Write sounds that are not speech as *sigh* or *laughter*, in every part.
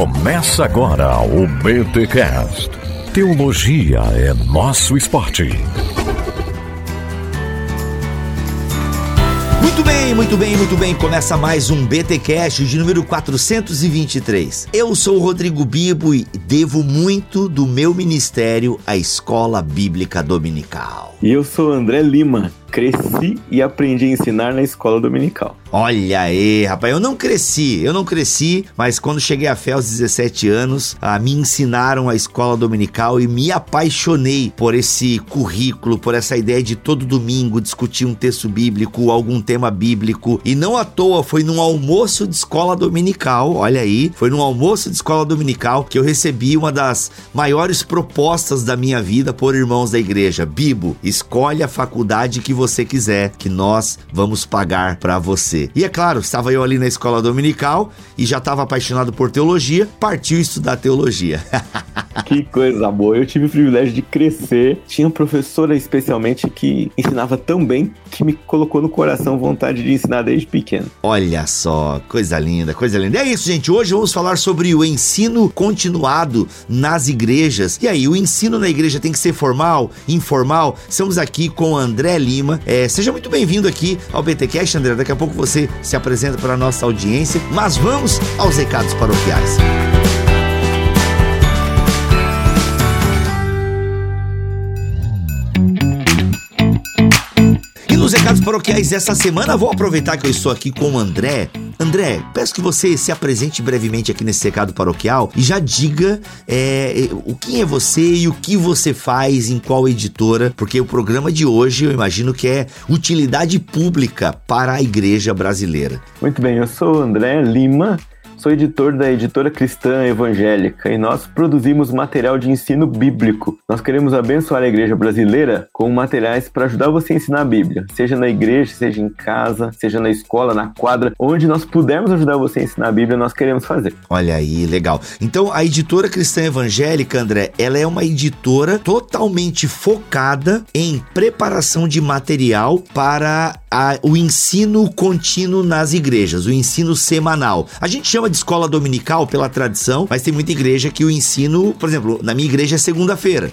Começa agora o BTCast. Teologia é nosso esporte. Muito bem, muito bem, muito bem. Começa mais um BTcast de número 423. Eu sou o Rodrigo Bibo e devo muito do meu ministério à Escola Bíblica Dominical. E eu sou André Lima. Cresci e aprendi a ensinar na escola dominical. Olha aí, rapaz, eu não cresci, eu não cresci, mas quando cheguei a fé aos 17 anos, a, me ensinaram a escola dominical e me apaixonei por esse currículo, por essa ideia de todo domingo discutir um texto bíblico, algum tema bíblico. E não à toa, foi num almoço de escola dominical, olha aí, foi num almoço de escola dominical que eu recebi uma das maiores propostas da minha vida por irmãos da igreja. Bibo, escolhe a faculdade que você quiser, que nós vamos pagar para você. E é claro, estava eu ali na escola dominical e já estava apaixonado por teologia, partiu estudar teologia. *laughs* que coisa boa. Eu tive o privilégio de crescer. Tinha uma professora especialmente que ensinava tão bem que me colocou no coração vontade de ensinar desde pequeno. Olha só, coisa linda, coisa linda. É isso, gente. Hoje vamos falar sobre o ensino continuado nas igrejas. E aí, o ensino na igreja tem que ser formal, informal? Estamos aqui com André Lima. É, seja muito bem-vindo aqui ao BTcast, André. Daqui a pouco você se apresenta para a nossa audiência. Mas vamos aos recados paroquiais. nos recados paroquiais dessa semana, vou aproveitar que eu estou aqui com o André. André, peço que você se apresente brevemente aqui nesse recado paroquial e já diga é, o quem é você e o que você faz em qual editora, porque o programa de hoje eu imagino que é utilidade pública para a igreja brasileira. Muito bem, eu sou o André Lima, Sou editor da editora cristã evangélica e nós produzimos material de ensino bíblico. Nós queremos abençoar a igreja brasileira com materiais para ajudar você a ensinar a Bíblia, seja na igreja, seja em casa, seja na escola, na quadra, onde nós pudermos ajudar você a ensinar a Bíblia, nós queremos fazer. Olha aí, legal. Então, a editora cristã evangélica, André, ela é uma editora totalmente focada em preparação de material para a, o ensino contínuo nas igrejas, o ensino semanal. A gente chama de escola dominical pela tradição, mas tem muita igreja que o ensino, por exemplo, na minha igreja é segunda-feira.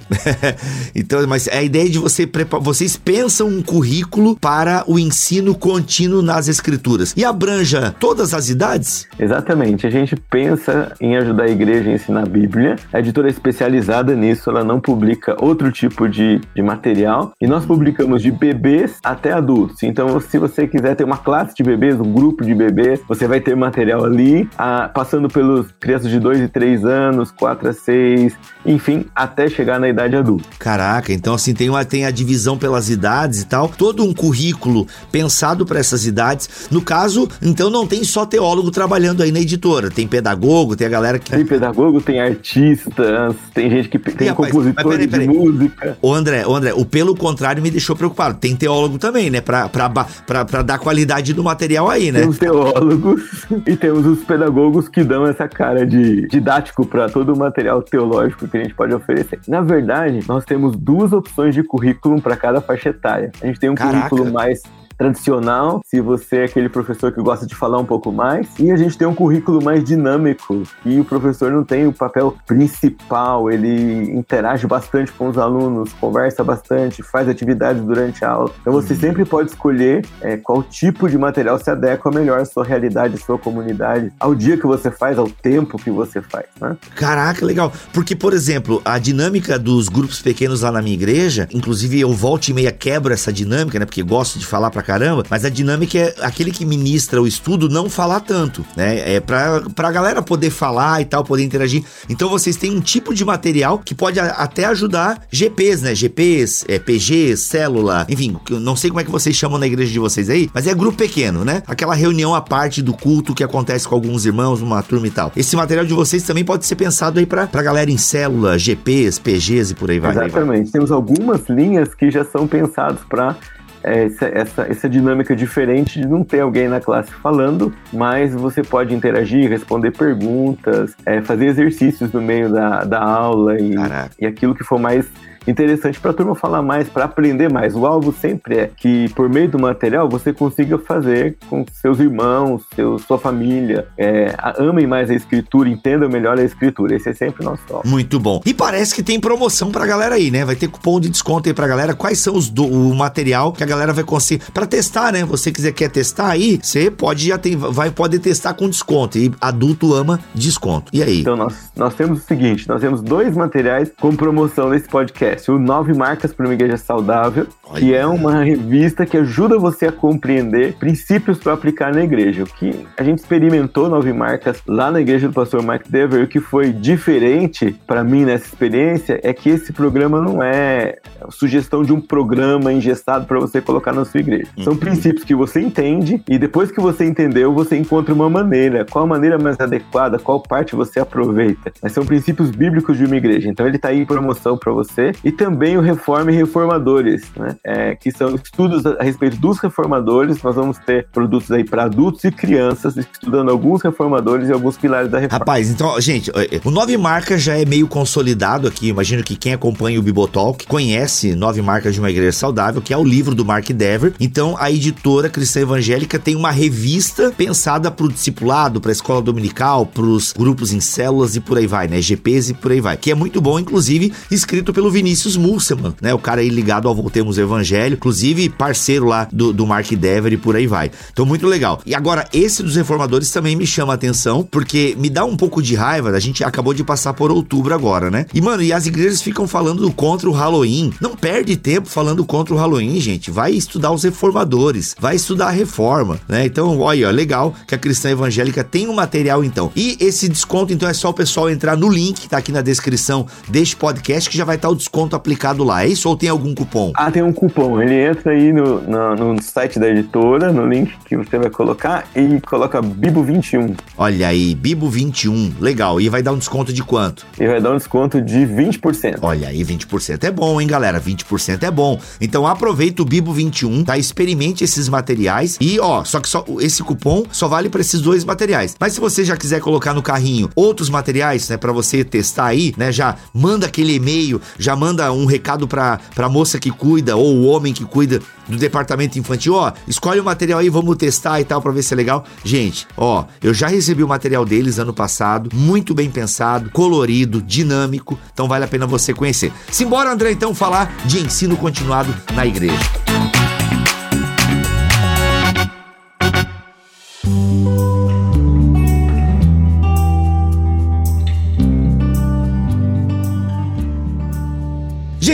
*laughs* então, mas é a ideia de você vocês pensam um currículo para o ensino contínuo nas escrituras e abranja todas as idades? Exatamente. A gente pensa em ajudar a igreja a ensinar a Bíblia. A editora é especializada nisso, ela não publica outro tipo de, de material e nós publicamos de bebês até adultos. Então então, se você quiser ter uma classe de bebês, um grupo de bebês, você vai ter material ali, ah, passando pelos crianças de 2 e 3 anos, 4 a 6, enfim, até chegar na idade adulta. Caraca, então assim, tem, uma, tem a divisão pelas idades e tal, todo um currículo pensado para essas idades. No caso, então não tem só teólogo trabalhando aí na editora, tem pedagogo, tem a galera que. Tem pedagogo, tem artistas, tem gente que tem rapaz, compositor de música. O André, o André, o pelo contrário me deixou preocupado. Tem teólogo também, né? Pra, pra para dar qualidade do material aí, né? Temos teólogos e temos os pedagogos que dão essa cara de didático para todo o material teológico que a gente pode oferecer. Na verdade, nós temos duas opções de currículo para cada faixa etária. A gente tem um Caraca. currículo mais tradicional, se você é aquele professor que gosta de falar um pouco mais. E a gente tem um currículo mais dinâmico, e o professor não tem o papel principal, ele interage bastante com os alunos, conversa bastante, faz atividades durante a aula. Então você uhum. sempre pode escolher é, qual tipo de material se adequa melhor à sua realidade, à sua comunidade, ao dia que você faz, ao tempo que você faz, né? Caraca, legal. Porque, por exemplo, a dinâmica dos grupos pequenos lá na minha igreja, inclusive eu volto e meia quebro essa dinâmica, né? Porque gosto de falar pra caramba, mas a dinâmica é aquele que ministra o estudo não falar tanto, né? É pra, pra galera poder falar e tal, poder interagir. Então vocês têm um tipo de material que pode a, até ajudar GPs, né? GPs, é, PGs, célula, enfim, não sei como é que vocês chamam na igreja de vocês aí, mas é grupo pequeno, né? Aquela reunião à parte do culto que acontece com alguns irmãos, numa turma e tal. Esse material de vocês também pode ser pensado aí pra, pra galera em célula, GPs, PGs e por aí vai. Exatamente. Vai. Temos algumas linhas que já são pensados para essa, essa, essa dinâmica diferente de não ter alguém na classe falando, mas você pode interagir, responder perguntas, é, fazer exercícios no meio da, da aula e, e aquilo que for mais interessante para a turma falar mais, para aprender mais. O alvo sempre é que, por meio do material, você consiga fazer com seus irmãos, seu, sua família, é, amem mais a escritura, entendam melhor a escritura. Esse é sempre o nosso alvo. Muito bom. E parece que tem promoção pra galera aí, né? Vai ter cupom de desconto aí pra galera. Quais são os do, o material que a galera vai conseguir para testar, né? Você quiser quer testar aí, você pode já tem, vai poder testar com desconto. E adulto ama desconto. E aí? Então nós, nós temos o seguinte, nós temos dois materiais com promoção nesse podcast. O Nove Marcas para uma Igreja Saudável, Olha. que é uma revista que ajuda você a compreender princípios para aplicar na igreja. O que a gente experimentou Nove Marcas lá na igreja do pastor Mark Dever, o que foi diferente para mim nessa experiência é que esse programa não é sugestão de um programa ingestado para você colocar na sua igreja. São uhum. princípios que você entende e depois que você entendeu, você encontra uma maneira. Qual a maneira mais adequada? Qual parte você aproveita? Mas são princípios bíblicos de uma igreja. Então ele está aí em promoção para você. E também o Reforma e Reformadores, né? É, que são estudos a respeito dos reformadores. Nós vamos ter produtos aí para adultos e crianças, estudando alguns reformadores e alguns pilares da reforma. Rapaz, então, gente, o Nove Marcas já é meio consolidado aqui. Imagino que quem acompanha o Bibotalk conhece Nove Marcas de uma Igreja Saudável, que é o livro do Mark Dever. Então, a editora cristã evangélica tem uma revista pensada para o discipulado, para a escola dominical, para os grupos em células e por aí vai, né? GPs e por aí vai. Que é muito bom, inclusive, escrito pelo Vinícius Musselman, né? O cara aí ligado ao Voltemos Evangelho, inclusive parceiro lá do, do Mark Dever e por aí vai. Então, muito legal. E agora, esse dos reformadores também me chama a atenção, porque me dá um pouco de raiva. A gente acabou de passar por outubro agora, né? E, mano, e as igrejas ficam falando contra o Halloween. Não perde tempo falando contra o Halloween, gente. Vai estudar os reformadores, vai estudar a reforma, né? Então, olha, legal que a cristã evangélica tem um material então. E esse desconto, então, é só o pessoal entrar no link tá aqui na descrição deste podcast que já vai estar o desconto aplicado lá. É isso ou tem algum cupom? Ah, tem um cupom. Ele entra aí no, no, no site da editora, no link que você vai colocar e coloca Bibo21. Olha aí, Bibo21. Legal. E vai dar um desconto de quanto? E vai dar um desconto de 20%. Olha aí, 20% é bom, hein, galera? 20% é bom. Então aproveita o Bibo21, tá? Experimente esses materiais e, ó, só que só esse cupom só vale para esses dois materiais. Mas se você já quiser colocar no carrinho outros materiais, né, para você testar aí, né, já manda aquele e-mail, já manda um recado para pra moça que cuida ou o homem que cuida do departamento infantil, ó, escolhe o material aí, vamos testar e tal para ver se é legal. Gente, ó, eu já recebi o material deles ano passado, muito bem pensado, colorido, dinâmico, então vale a pena você conhecer. Simbora, André, então falar de ensino continuado na igreja.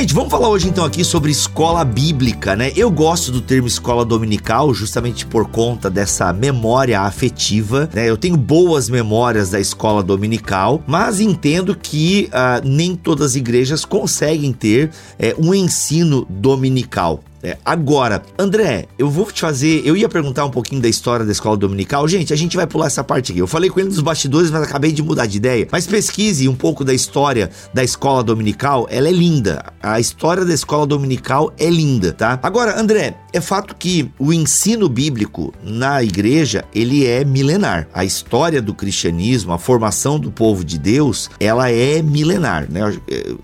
Gente, vamos falar hoje então aqui sobre escola bíblica, né? Eu gosto do termo escola dominical justamente por conta dessa memória afetiva, né? Eu tenho boas memórias da escola dominical, mas entendo que uh, nem todas as igrejas conseguem ter uh, um ensino dominical. É, agora, André, eu vou te fazer. Eu ia perguntar um pouquinho da história da escola dominical. Gente, a gente vai pular essa parte aqui. Eu falei com ele dos bastidores, mas acabei de mudar de ideia. Mas pesquise um pouco da história da escola dominical. Ela é linda. A história da escola dominical é linda, tá? Agora, André, é fato que o ensino bíblico na igreja ele é milenar. A história do cristianismo, a formação do povo de Deus, ela é milenar, né?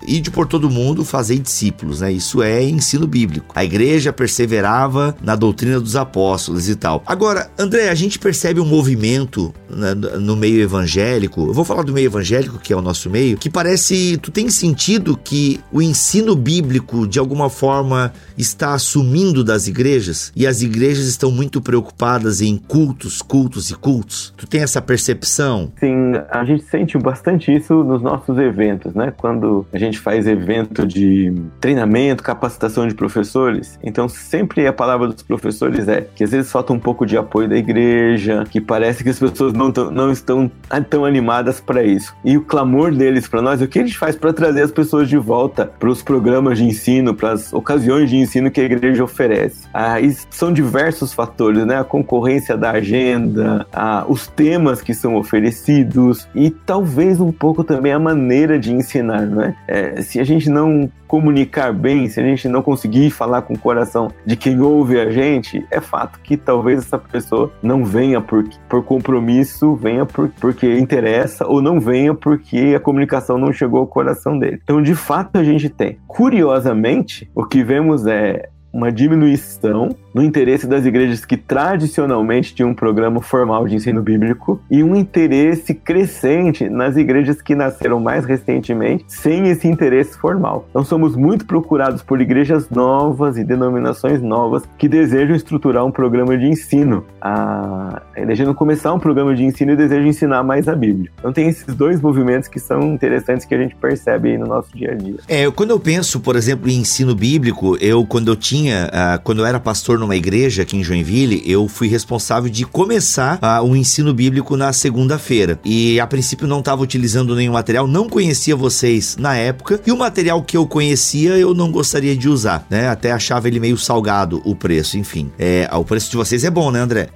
Ide por todo mundo fazer discípulos, né? Isso é ensino bíblico. A igreja igreja perseverava na doutrina dos apóstolos e tal. Agora, André, a gente percebe um movimento né, no meio evangélico, eu vou falar do meio evangélico, que é o nosso meio, que parece, tu tem sentido que o ensino bíblico, de alguma forma, está assumindo das igrejas e as igrejas estão muito preocupadas em cultos, cultos e cultos. Tu tem essa percepção? Sim, a gente sente bastante isso nos nossos eventos, né? Quando a gente faz evento de treinamento, capacitação de professores, então, sempre a palavra dos professores é que às vezes falta um pouco de apoio da igreja, que parece que as pessoas não, tão, não estão tão animadas para isso. E o clamor deles para nós, o que a gente faz para trazer as pessoas de volta para os programas de ensino, para as ocasiões de ensino que a igreja oferece? Ah, são diversos fatores, né? A concorrência da agenda, ah, os temas que são oferecidos e talvez um pouco também a maneira de ensinar, né? É, se a gente não comunicar bem, se a gente não conseguir falar com o coração de quem ouve a gente, é fato que talvez essa pessoa não venha por, por compromisso, venha por, porque interessa, ou não venha porque a comunicação não chegou ao coração dele. Então, de fato, a gente tem. Curiosamente, o que vemos é uma diminuição no interesse das igrejas que tradicionalmente tinham um programa formal de ensino bíblico e um interesse crescente nas igrejas que nasceram mais recentemente sem esse interesse formal. Então somos muito procurados por igrejas novas e denominações novas que desejam estruturar um programa de ensino, a... desejam começar um programa de ensino e desejam ensinar mais a Bíblia. Então tem esses dois movimentos que são interessantes que a gente percebe aí no nosso dia a dia. É, quando eu penso, por exemplo, em ensino bíblico, eu quando eu tinha, uh, quando eu era pastor numa igreja aqui em Joinville, eu fui responsável de começar uh, o ensino bíblico na segunda-feira. E a princípio não estava utilizando nenhum material, não conhecia vocês na época, e o material que eu conhecia eu não gostaria de usar, né? Até achava ele meio salgado o preço, enfim. É, o preço de vocês é bom, né, André?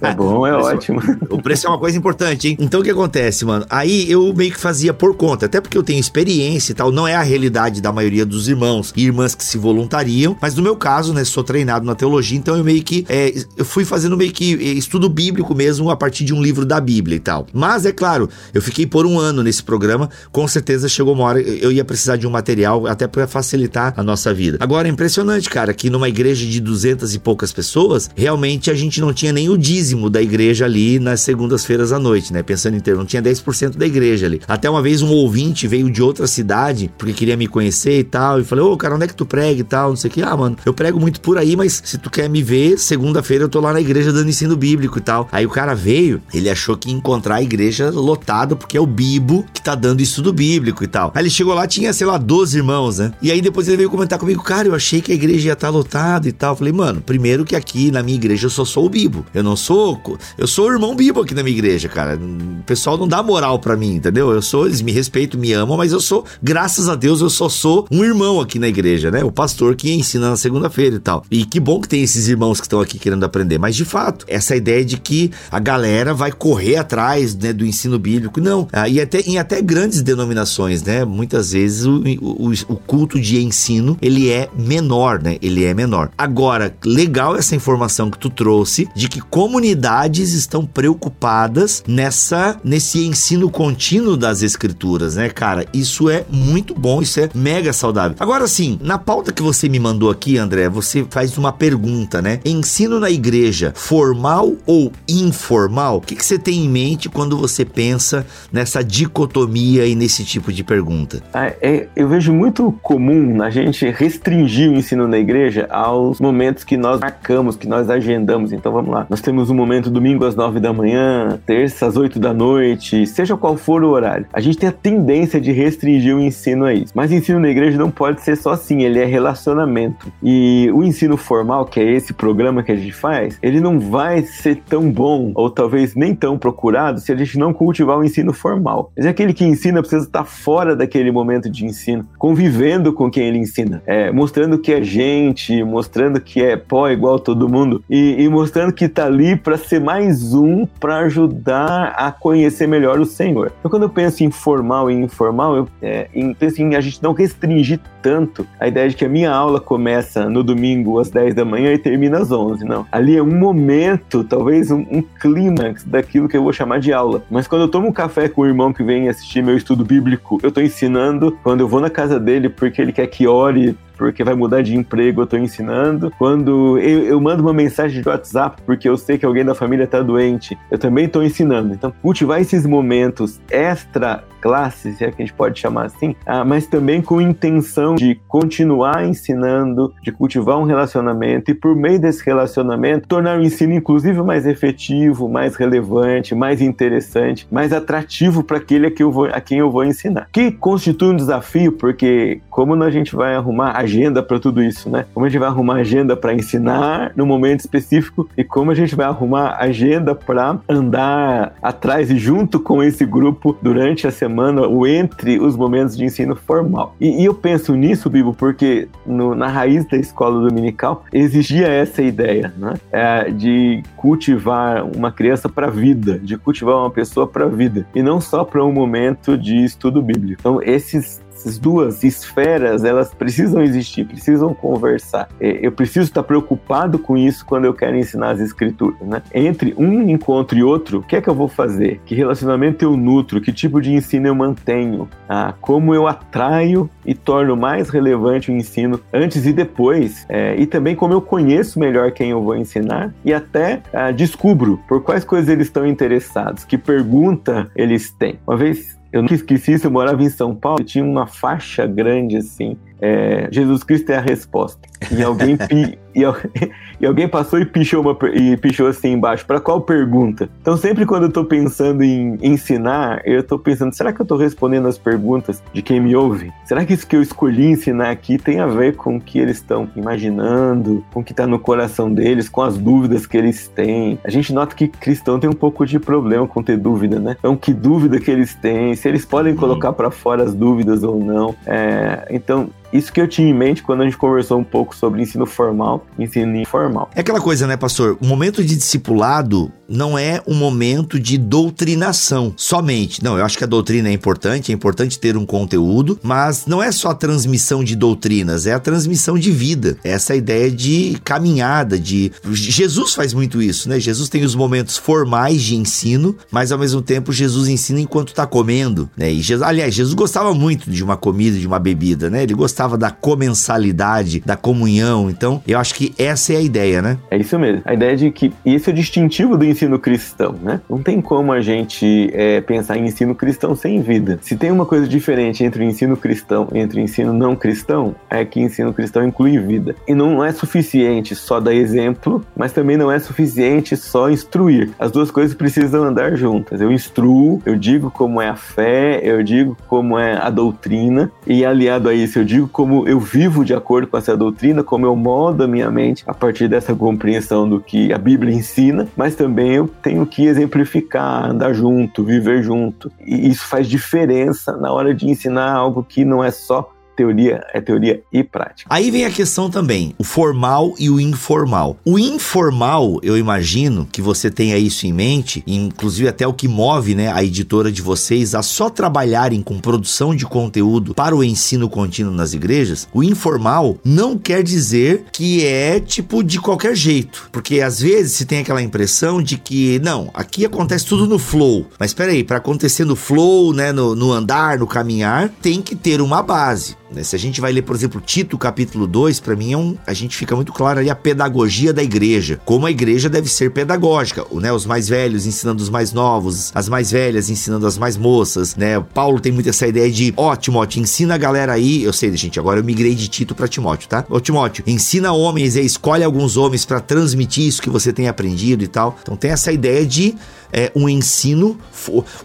É bom, é *laughs* ótimo. O preço é uma coisa importante, hein? Então o que acontece, mano? Aí eu meio que fazia por conta, até porque eu tenho experiência e tal, não é a realidade da maioria dos irmãos e irmãs que se voluntariam, mas no meu caso, né, sou treinado na teologia teologia, então eu meio que é, eu fui fazendo meio que é, estudo bíblico mesmo a partir de um livro da Bíblia e tal. Mas é claro, eu fiquei por um ano nesse programa, com certeza chegou uma hora eu ia precisar de um material até para facilitar a nossa vida. Agora é impressionante, cara, que numa igreja de duzentas e poucas pessoas, realmente a gente não tinha nem o dízimo da igreja ali nas segundas-feiras à noite, né? Pensando em ter, não tinha 10% da igreja ali. Até uma vez um ouvinte veio de outra cidade porque queria me conhecer e tal, e falei: "Ô, cara, onde é que tu prega e tal?" Não sei o que. Ah, mano, eu prego muito por aí, mas se tu quer me ver, segunda-feira eu tô lá na igreja dando ensino bíblico e tal. Aí o cara veio, ele achou que ia encontrar a igreja lotada, porque é o Bibo que tá dando estudo bíblico e tal. Aí ele chegou lá, tinha, sei lá, 12 irmãos, né? E aí depois ele veio comentar comigo, cara, eu achei que a igreja ia estar tá lotada e tal. Eu falei, mano, primeiro que aqui na minha igreja eu só sou o Bibo. Eu não sou. Eu sou o irmão Bibo aqui na minha igreja, cara. O pessoal não dá moral para mim, entendeu? Eu sou, eles me respeitam, me amam, mas eu sou, graças a Deus, eu só sou um irmão aqui na igreja, né? O pastor que ensina na segunda-feira e tal. E que bom que tem esses irmãos que estão aqui querendo aprender. Mas de fato, essa ideia de que a galera vai correr atrás né, do ensino bíblico, não. Ah, e até, em até grandes denominações, né? Muitas vezes o, o, o, culto de ensino ele é menor, né? Ele é menor. Agora, legal essa informação que tu trouxe de que comunidades estão preocupadas nessa nesse ensino contínuo das escrituras, né, cara? Isso é muito bom, isso é mega saudável. Agora sim, na pauta que você me mandou aqui, André, você faz uma pergunta, né? Ensino na igreja, formal ou informal? O que, que você tem em mente quando você pensa nessa dicotomia e nesse tipo de pergunta? Ah, é, eu vejo muito comum a gente restringir o ensino na igreja aos momentos que nós marcamos, que nós agendamos. Então vamos lá. Nós temos um momento domingo às nove da manhã, terça às oito da noite, seja qual for o horário. A gente tem a tendência de restringir o ensino a isso. Mas ensino na igreja não pode ser só assim, ele é relacionamento. E o ensino formal, que é esse programa que a gente faz, ele não vai ser tão bom ou talvez nem tão procurado se a gente não cultivar o ensino formal. Mas aquele que ensina precisa estar fora daquele momento de ensino, convivendo com quem ele ensina, é, mostrando que é gente, mostrando que é pó igual todo mundo e, e mostrando que está ali para ser mais um para ajudar a conhecer melhor o Senhor. Então, quando eu penso em formal e informal, eu é, em, penso em a gente não restringir tanto a ideia de que a minha aula começa no domingo às 10 da manhã e termina às 11, não. Ali é um momento, talvez um, um clímax daquilo que eu vou chamar de aula. Mas quando eu tomo um café com o irmão que vem assistir meu estudo bíblico, eu estou ensinando. Quando eu vou na casa dele porque ele quer que ore porque vai mudar de emprego, eu tô ensinando. Quando eu, eu, mando uma mensagem de WhatsApp porque eu sei que alguém da família tá doente, eu também tô ensinando. Então, cultivar esses momentos extra classe, se é que a gente pode chamar assim, ah, mas também com intenção de continuar ensinando, de cultivar um relacionamento e por meio desse relacionamento tornar o ensino inclusive mais efetivo, mais relevante, mais interessante, mais atrativo para aquele a quem, eu vou, a quem eu vou ensinar. Que constitui um desafio porque como a gente vai arrumar agenda para tudo isso, né? Como a gente vai arrumar agenda para ensinar no momento específico e como a gente vai arrumar agenda para andar atrás e junto com esse grupo durante a semana ou entre os momentos de ensino formal. E, e eu penso nisso, Bibo, porque no, na raiz da escola dominical existia essa ideia, né? É, de cultivar uma criança para a vida, de cultivar uma pessoa para a vida, e não só para um momento de estudo bíblico. Então, esses essas duas esferas, elas precisam existir, precisam conversar. É, eu preciso estar preocupado com isso quando eu quero ensinar as escrituras, né? Entre um encontro e outro, o que é que eu vou fazer? Que relacionamento eu nutro? Que tipo de ensino eu mantenho? Ah, como eu atraio e torno mais relevante o ensino antes e depois? É, e também como eu conheço melhor quem eu vou ensinar e até ah, descubro por quais coisas eles estão interessados, que pergunta eles têm. Uma vez eu nunca esqueci isso, eu morava em São Paulo e tinha uma faixa grande assim é, Jesus Cristo é a resposta. E alguém, *laughs* pi, e, *laughs* e, alguém passou e pichou, uma, e pichou assim embaixo, para qual pergunta? Então, sempre quando eu estou pensando em ensinar, eu estou pensando, será que eu estou respondendo as perguntas de quem me ouve? Será que isso que eu escolhi ensinar aqui tem a ver com o que eles estão imaginando, com o que está no coração deles, com as dúvidas que eles têm? A gente nota que cristão tem um pouco de problema com ter dúvida, né? Então, que dúvida que eles têm, se eles podem colocar para fora as dúvidas ou não. É, então, isso que eu tinha em mente quando a gente conversou um pouco sobre ensino formal ensino informal. É aquela coisa, né, pastor? O momento de discipulado não é um momento de doutrinação somente. Não, eu acho que a doutrina é importante, é importante ter um conteúdo, mas não é só a transmissão de doutrinas, é a transmissão de vida. Essa ideia de caminhada, de. Jesus faz muito isso, né? Jesus tem os momentos formais de ensino, mas ao mesmo tempo Jesus ensina enquanto está comendo, né? E Jesus, aliás, Jesus gostava muito de uma comida, de uma bebida, né? Ele gostava gostava da comensalidade, da comunhão. Então, eu acho que essa é a ideia, né? É isso mesmo. A ideia de que esse é o distintivo do ensino cristão, né? Não tem como a gente é, pensar em ensino cristão sem vida. Se tem uma coisa diferente entre o ensino cristão e entre o ensino não cristão, é que ensino cristão inclui vida. E não é suficiente só dar exemplo, mas também não é suficiente só instruir. As duas coisas precisam andar juntas. Eu instruo, eu digo como é a fé, eu digo como é a doutrina, e aliado a isso eu digo como eu vivo de acordo com essa doutrina, como eu moldo a minha mente a partir dessa compreensão do que a Bíblia ensina, mas também eu tenho que exemplificar, andar junto, viver junto. E isso faz diferença na hora de ensinar algo que não é só teoria é teoria e prática. Aí vem a questão também, o formal e o informal. O informal, eu imagino que você tenha isso em mente, inclusive até o que move, né, a editora de vocês a só trabalharem com produção de conteúdo para o ensino contínuo nas igrejas. O informal não quer dizer que é tipo de qualquer jeito, porque às vezes se tem aquela impressão de que não, aqui acontece tudo no flow. Mas espera aí, para acontecer no flow, né, no, no andar, no caminhar, tem que ter uma base. Né? Se a gente vai ler, por exemplo, Tito capítulo 2, para mim é um, a gente fica muito claro ali a pedagogia da igreja, como a igreja deve ser pedagógica, né? Os mais velhos ensinando os mais novos, as mais velhas ensinando as mais moças, né? Paulo tem muito essa ideia de, ó, oh, Timóteo, ensina a galera aí, eu sei, gente, agora eu migrei de Tito para Timóteo, tá? Ô Timóteo, ensina homens e escolhe alguns homens para transmitir isso que você tem aprendido e tal. Então tem essa ideia de é, um ensino.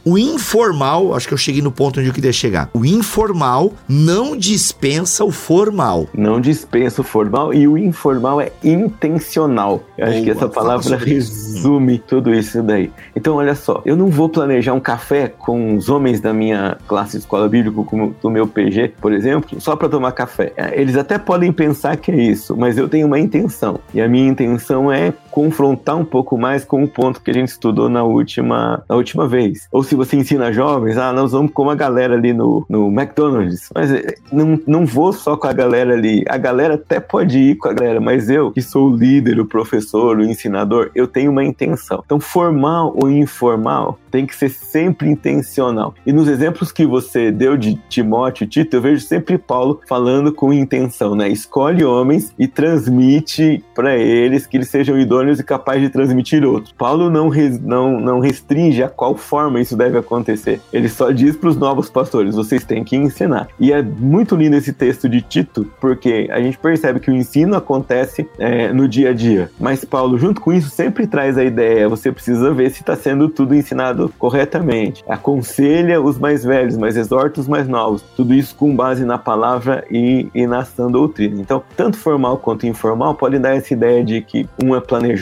O informal, acho que eu cheguei no ponto onde eu queria chegar. O informal não dispensa o formal. Não dispensa o formal e o informal é intencional. Eu acho que essa palavra resume tudo isso daí. Então, olha só, eu não vou planejar um café com os homens da minha classe de escola bíblica, como do meu PG, por exemplo, só para tomar café. É, eles até podem pensar que é isso, mas eu tenho uma intenção. E a minha intenção é confrontar um pouco mais com o ponto que a gente estudou na última, na última vez. Ou se você ensina jovens, ah, nós vamos com a galera ali no, no McDonald's. Mas eh, não, não vou só com a galera ali. A galera até pode ir com a galera, mas eu, que sou o líder, o professor, o ensinador, eu tenho uma intenção. Então, formal ou informal tem que ser sempre intencional. E nos exemplos que você deu de Timóteo e Tito, eu vejo sempre Paulo falando com intenção, né? Escolhe homens e transmite para eles que eles sejam idôneos e capazes de transmitir outros. Paulo não, res, não, não restringe a qual forma isso deve acontecer. Ele só diz para os novos pastores: vocês têm que ensinar. E é muito lindo esse texto de Tito, porque a gente percebe que o ensino acontece é, no dia a dia. Mas Paulo, junto com isso, sempre traz a ideia: você precisa ver se está sendo tudo ensinado corretamente. Aconselha os mais velhos, mas exorta os mais novos. Tudo isso com base na palavra e, e na sã doutrina. Então, tanto formal quanto informal podem dar essa ideia de que um é planejado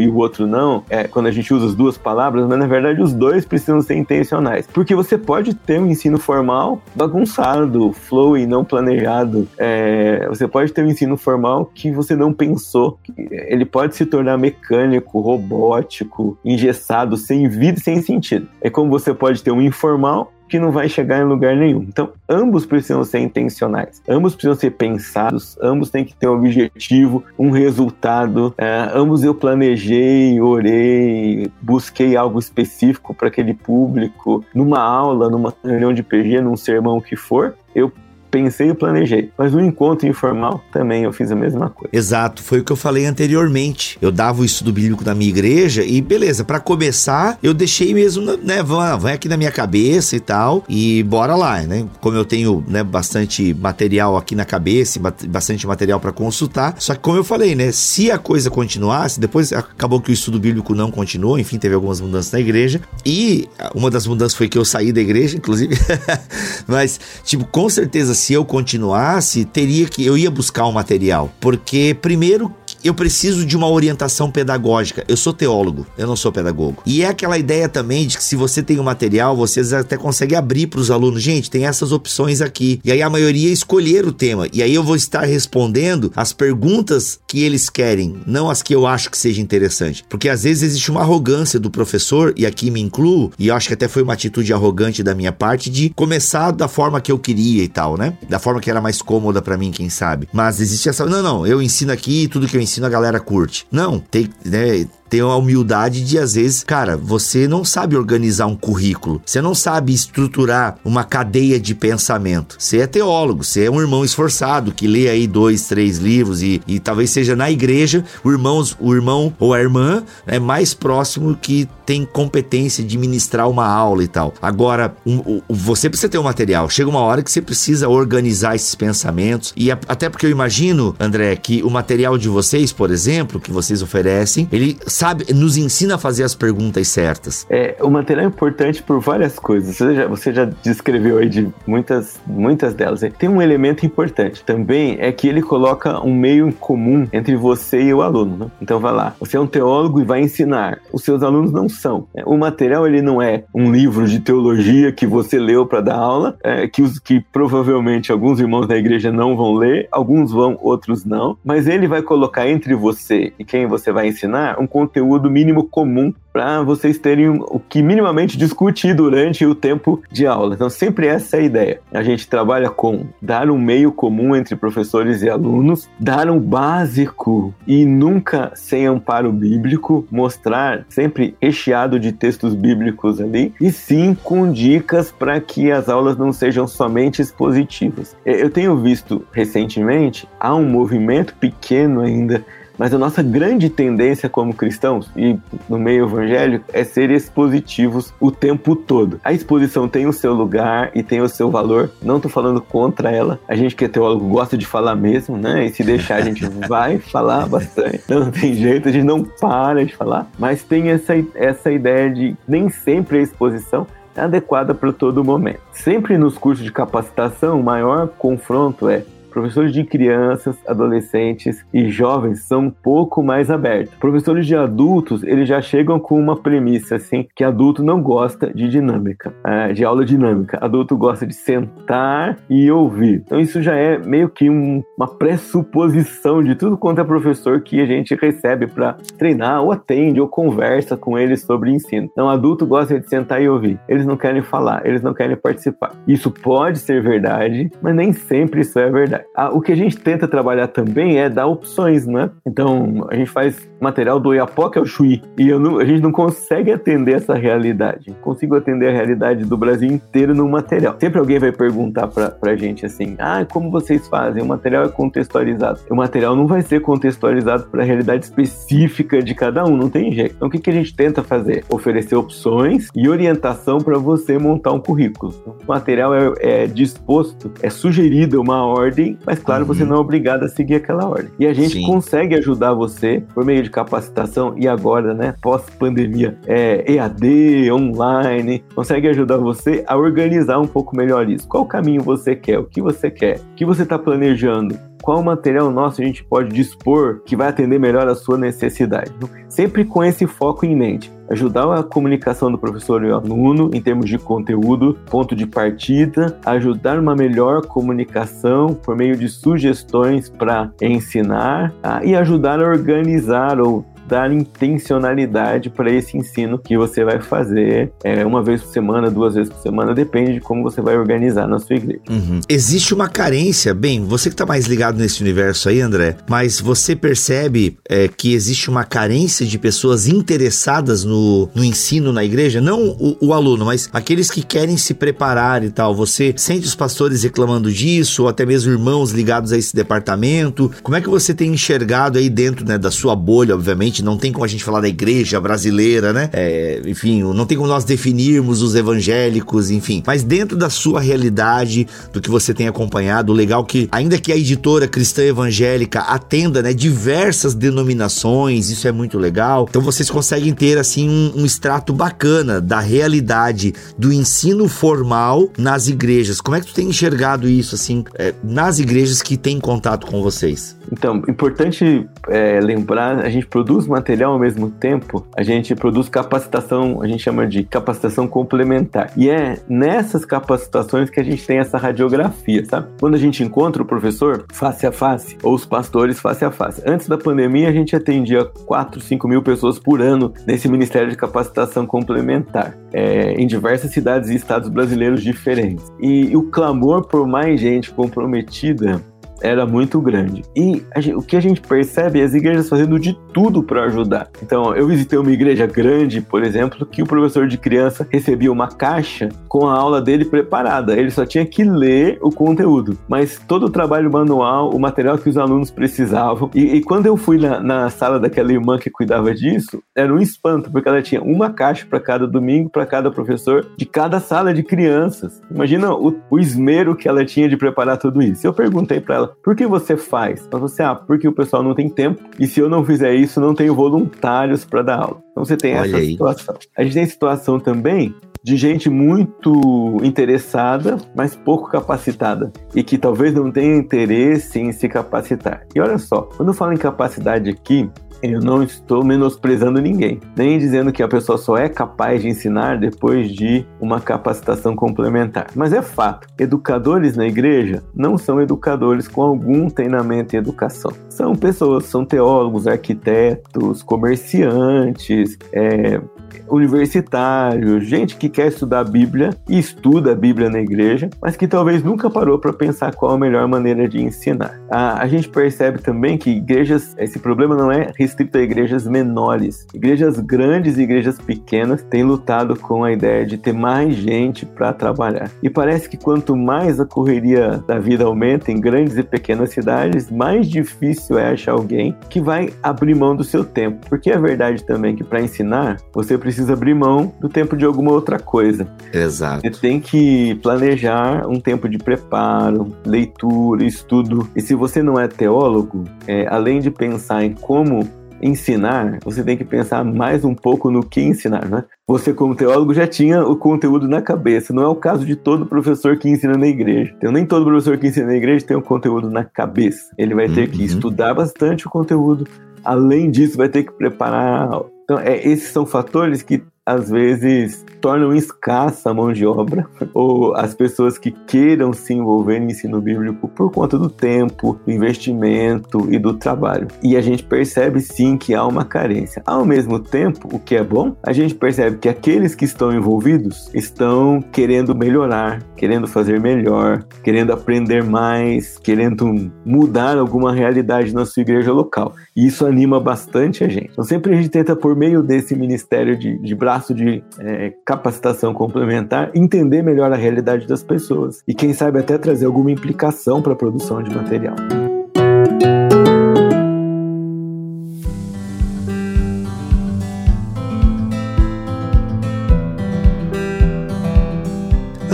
e o outro não. É quando a gente usa as duas palavras, mas na verdade os dois precisam ser intencionais. Porque você pode ter um ensino formal bagunçado, flow e não planejado. É, você pode ter um ensino formal que você não pensou. Ele pode se tornar mecânico, robótico, engessado, sem vida e sem sentido. É como você pode ter um informal que não vai chegar em lugar nenhum. Então, ambos precisam ser intencionais, ambos precisam ser pensados, ambos têm que ter um objetivo, um resultado. É, ambos eu planejei, orei, busquei algo específico para aquele público, numa aula, numa reunião de PG, num sermão, que for. Eu pensei e planejei. Mas no encontro informal também eu fiz a mesma coisa. Exato, foi o que eu falei anteriormente. Eu dava o estudo bíblico na minha igreja e beleza, para começar, eu deixei mesmo, né, vai aqui na minha cabeça e tal, e bora lá, né? Como eu tenho, né, bastante material aqui na cabeça, bastante material para consultar. Só que como eu falei, né, se a coisa continuasse, depois acabou que o estudo bíblico não continuou, enfim, teve algumas mudanças na igreja, e uma das mudanças foi que eu saí da igreja, inclusive. *laughs* Mas tipo, com certeza se eu continuasse, teria que eu ia buscar um material, porque primeiro eu preciso de uma orientação pedagógica. Eu sou teólogo, eu não sou pedagogo. E é aquela ideia também de que se você tem o um material, vocês até conseguem abrir para os alunos, gente, tem essas opções aqui. E aí a maioria escolher o tema. E aí eu vou estar respondendo as perguntas que eles querem, não as que eu acho que seja interessante. Porque às vezes existe uma arrogância do professor, e aqui me incluo, e eu acho que até foi uma atitude arrogante da minha parte de começar da forma que eu queria e tal, né? Da forma que era mais cômoda para mim, quem sabe. Mas existe essa, não, não, eu ensino aqui tudo que eu ensino ensino a galera curte. Não, tem, né, tem a humildade de, às vezes, cara, você não sabe organizar um currículo, você não sabe estruturar uma cadeia de pensamento. Você é teólogo, você é um irmão esforçado que lê aí dois, três livros e, e talvez seja na igreja o irmão, o irmão ou a irmã é mais próximo que tem competência de ministrar uma aula e tal. Agora, um, um, você precisa ter um material. Chega uma hora que você precisa organizar esses pensamentos e até porque eu imagino, André, que o material de vocês, por exemplo, que vocês oferecem, ele sabe, nos ensina a fazer as perguntas certas. É, o material é importante por várias coisas. Você já, você já descreveu aí de muitas, muitas delas. Tem um elemento importante também, é que ele coloca um meio em comum entre você e o aluno. Né? Então vai lá, você é um teólogo e vai ensinar. Os seus alunos não são. É, o material ele não é um livro de teologia que você leu para dar aula, é, que, os, que provavelmente alguns irmãos da igreja não vão ler, alguns vão, outros não. Mas ele vai colocar entre você e quem você vai ensinar um conteúdo conteúdo mínimo comum para vocês terem o que minimamente discutir durante o tempo de aula. Então, sempre essa é a ideia. A gente trabalha com dar um meio comum entre professores e alunos, dar um básico e nunca sem amparo bíblico, mostrar sempre recheado de textos bíblicos ali, e sim com dicas para que as aulas não sejam somente expositivas. Eu tenho visto recentemente, há um movimento pequeno ainda mas a nossa grande tendência como cristãos e no meio evangélico é ser expositivos o tempo todo. A exposição tem o seu lugar e tem o seu valor. Não estou falando contra ela. A gente que é teólogo gosta de falar mesmo, né? E se deixar a gente *laughs* vai falar bastante. Não tem jeito, a gente não para de falar. Mas tem essa, essa ideia de nem sempre a exposição é adequada para todo momento. Sempre nos cursos de capacitação, o maior confronto é Professores de crianças, adolescentes e jovens são um pouco mais abertos. Professores de adultos, eles já chegam com uma premissa assim, que adulto não gosta de dinâmica, é, de aula dinâmica. Adulto gosta de sentar e ouvir. Então isso já é meio que um, uma pressuposição de tudo quanto é professor que a gente recebe para treinar ou atende ou conversa com eles sobre ensino. Então adulto gosta de sentar e ouvir. Eles não querem falar, eles não querem participar. Isso pode ser verdade, mas nem sempre isso é verdade. Ah, o que a gente tenta trabalhar também é dar opções, né? Então, a gente faz material do Iapoca ao Chuí e não, a gente não consegue atender essa realidade. Consigo atender a realidade do Brasil inteiro no material. Sempre alguém vai perguntar pra, pra gente assim: ah, como vocês fazem? O material é contextualizado. O material não vai ser contextualizado para a realidade específica de cada um, não tem jeito. Então, o que, que a gente tenta fazer? Oferecer opções e orientação para você montar um currículo. O material é, é disposto, é sugerida uma ordem mas claro, uhum. você não é obrigado a seguir aquela ordem. E a gente Sim. consegue ajudar você por meio de capacitação e agora, né, pós-pandemia, é, EAD, online, consegue ajudar você a organizar um pouco melhor isso. Qual caminho você quer? O que você quer? O que você está planejando? Qual material nosso a gente pode dispor que vai atender melhor a sua necessidade. Sempre com esse foco em mente. Ajudar a comunicação do professor e aluno em termos de conteúdo, ponto de partida, ajudar uma melhor comunicação por meio de sugestões para ensinar tá? e ajudar a organizar ou dar intencionalidade para esse ensino que você vai fazer é, uma vez por semana, duas vezes por semana, depende de como você vai organizar na sua igreja. Uhum. Existe uma carência, bem, você que está mais ligado nesse universo aí, André, mas você percebe é, que existe uma carência de pessoas interessadas no, no ensino na igreja? Não o, o aluno, mas aqueles que querem se preparar e tal. Você sente os pastores reclamando disso, ou até mesmo irmãos ligados a esse departamento? Como é que você tem enxergado aí dentro né, da sua bolha, obviamente? Não tem como a gente falar da igreja brasileira, né? É, enfim, não tem como nós definirmos os evangélicos, enfim. Mas dentro da sua realidade, do que você tem acompanhado, o legal que, ainda que a editora cristã evangélica atenda né, diversas denominações, isso é muito legal. Então vocês conseguem ter assim um, um extrato bacana da realidade do ensino formal nas igrejas. Como é que tu tem enxergado isso assim é, nas igrejas que têm contato com vocês? Então, importante é, lembrar, a gente produz material ao mesmo tempo, a gente produz capacitação, a gente chama de capacitação complementar. E é nessas capacitações que a gente tem essa radiografia, sabe? Quando a gente encontra o professor face a face, ou os pastores face a face. Antes da pandemia, a gente atendia 4, 5 mil pessoas por ano nesse Ministério de Capacitação Complementar, é, em diversas cidades e estados brasileiros diferentes. E, e o clamor por mais gente comprometida era muito grande. E gente, o que a gente percebe é as igrejas fazendo de tudo para ajudar. Então, eu visitei uma igreja grande, por exemplo, que o professor de criança recebia uma caixa com a aula dele preparada. Ele só tinha que ler o conteúdo, mas todo o trabalho manual, o material que os alunos precisavam. E, e quando eu fui na, na, sala daquela irmã que cuidava disso, era um espanto, porque ela tinha uma caixa para cada domingo, para cada professor, de cada sala de crianças. Imagina o, o esmero que ela tinha de preparar tudo isso. Eu perguntei para ela por que você faz? Mas você, ah, porque o pessoal não tem tempo e se eu não fizer isso, não tenho voluntários para dar aula. Então você tem Olha essa aí. situação. A gente tem situação também de gente muito interessada, mas pouco capacitada e que talvez não tenha interesse em se capacitar. E olha só, quando eu falo em capacidade aqui, eu não estou menosprezando ninguém, nem dizendo que a pessoa só é capaz de ensinar depois de uma capacitação complementar. Mas é fato, educadores na igreja não são educadores com algum treinamento em educação. São pessoas, são teólogos, arquitetos, comerciantes, é, universitários, gente que quer estudar a Bíblia e estuda a Bíblia na igreja, mas que talvez nunca parou para pensar qual a melhor maneira de ensinar. A, a gente percebe também que igrejas, esse problema não é restrito a igrejas menores. Igrejas grandes e igrejas pequenas têm lutado com a ideia de ter mais gente para trabalhar. E parece que quanto mais a correria da vida aumenta em grandes e pequenas cidades, mais difícil é achar alguém que vai abrir mão do seu tempo. Porque é verdade também que para ensinar, você precisa abrir mão do tempo de alguma outra coisa. Exato. Você tem que planejar um tempo de preparo, leitura, estudo. E se você não é teólogo, é, além de pensar em como ensinar, você tem que pensar mais um pouco no que ensinar, né? Você, como teólogo, já tinha o conteúdo na cabeça. Não é o caso de todo professor que ensina na igreja. Então, nem todo professor que ensina na igreja tem o conteúdo na cabeça. Ele vai ter uhum. que estudar bastante o conteúdo. Além disso, vai ter que preparar. Então, é, esses são fatores que às vezes tornam escassa a mão de obra *laughs* ou as pessoas que queiram se envolver no ensino bíblico por conta do tempo, do investimento e do trabalho. E a gente percebe sim que há uma carência. Ao mesmo tempo, o que é bom, a gente percebe que aqueles que estão envolvidos estão querendo melhorar, querendo fazer melhor, querendo aprender mais, querendo mudar alguma realidade na sua igreja local. E isso anima bastante a gente. Então sempre a gente tenta, por meio desse ministério de, de braço de é, capacitação complementar, entender melhor a realidade das pessoas. E quem sabe até trazer alguma implicação para a produção de material.